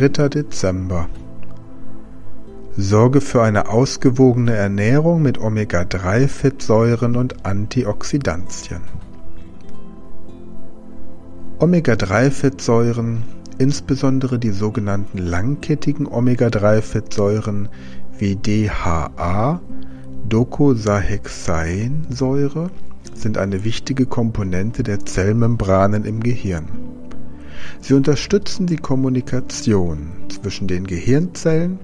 3. Dezember. Sorge für eine ausgewogene Ernährung mit Omega-3-Fettsäuren und Antioxidantien. Omega-3-Fettsäuren, insbesondere die sogenannten langkettigen Omega-3-Fettsäuren wie DHA, Docosahexaensäure, sind eine wichtige Komponente der Zellmembranen im Gehirn. Sie unterstützen die Kommunikation zwischen den Gehirnzellen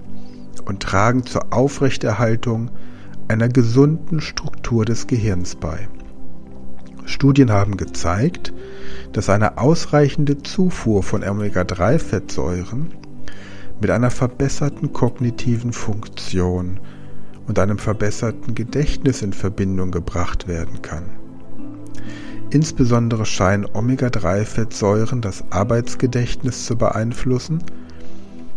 und tragen zur Aufrechterhaltung einer gesunden Struktur des Gehirns bei. Studien haben gezeigt, dass eine ausreichende Zufuhr von Omega-3-Fettsäuren mit einer verbesserten kognitiven Funktion und einem verbesserten Gedächtnis in Verbindung gebracht werden kann. Insbesondere scheinen Omega-3-Fettsäuren das Arbeitsgedächtnis zu beeinflussen,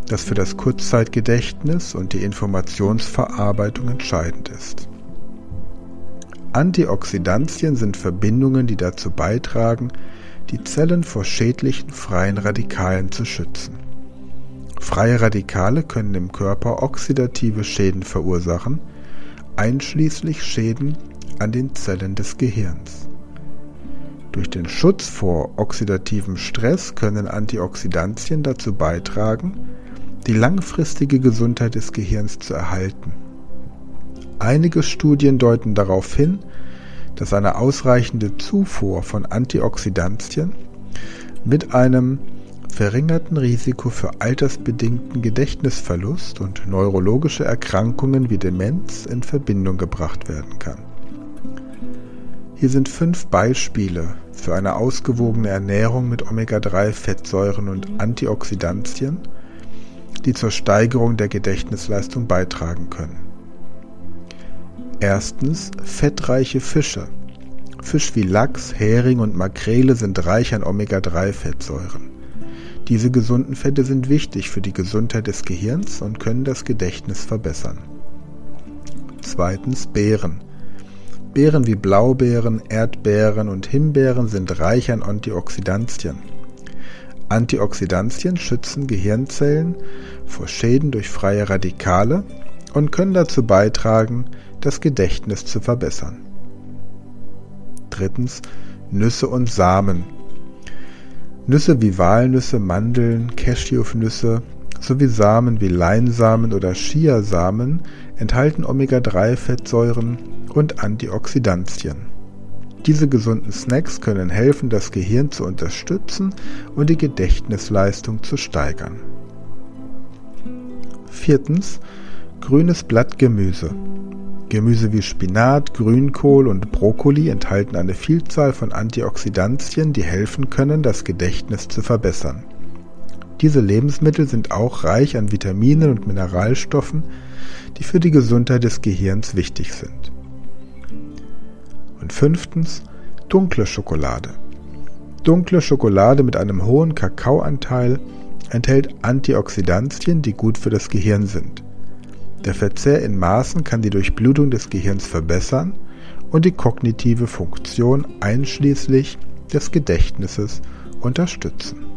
das für das Kurzzeitgedächtnis und die Informationsverarbeitung entscheidend ist. Antioxidantien sind Verbindungen, die dazu beitragen, die Zellen vor schädlichen freien Radikalen zu schützen. Freie Radikale können im Körper oxidative Schäden verursachen, einschließlich Schäden an den Zellen des Gehirns. Durch den Schutz vor oxidativem Stress können Antioxidantien dazu beitragen, die langfristige Gesundheit des Gehirns zu erhalten. Einige Studien deuten darauf hin, dass eine ausreichende Zufuhr von Antioxidantien mit einem verringerten Risiko für altersbedingten Gedächtnisverlust und neurologische Erkrankungen wie Demenz in Verbindung gebracht werden kann. Hier sind fünf Beispiele für eine ausgewogene Ernährung mit Omega-3-Fettsäuren und Antioxidantien, die zur Steigerung der Gedächtnisleistung beitragen können. Erstens fettreiche Fische. Fisch wie Lachs, Hering und Makrele sind reich an Omega-3-Fettsäuren. Diese gesunden Fette sind wichtig für die Gesundheit des Gehirns und können das Gedächtnis verbessern. Zweitens Beeren. Beeren wie Blaubeeren, Erdbeeren und Himbeeren sind reich an Antioxidantien. Antioxidantien schützen Gehirnzellen vor Schäden durch freie Radikale und können dazu beitragen, das Gedächtnis zu verbessern. Drittens Nüsse und Samen. Nüsse wie Walnüsse, Mandeln, Cashewnüsse sowie Samen wie Leinsamen oder Chiasamen enthalten Omega-3-Fettsäuren und Antioxidantien. Diese gesunden Snacks können helfen, das Gehirn zu unterstützen und die Gedächtnisleistung zu steigern. Viertens. Grünes Blattgemüse. Gemüse wie Spinat, Grünkohl und Brokkoli enthalten eine Vielzahl von Antioxidantien, die helfen können, das Gedächtnis zu verbessern. Diese Lebensmittel sind auch reich an Vitaminen und Mineralstoffen, die für die Gesundheit des Gehirns wichtig sind. Und fünftens, dunkle Schokolade. Dunkle Schokolade mit einem hohen Kakaoanteil enthält Antioxidantien, die gut für das Gehirn sind. Der Verzehr in Maßen kann die Durchblutung des Gehirns verbessern und die kognitive Funktion einschließlich des Gedächtnisses unterstützen.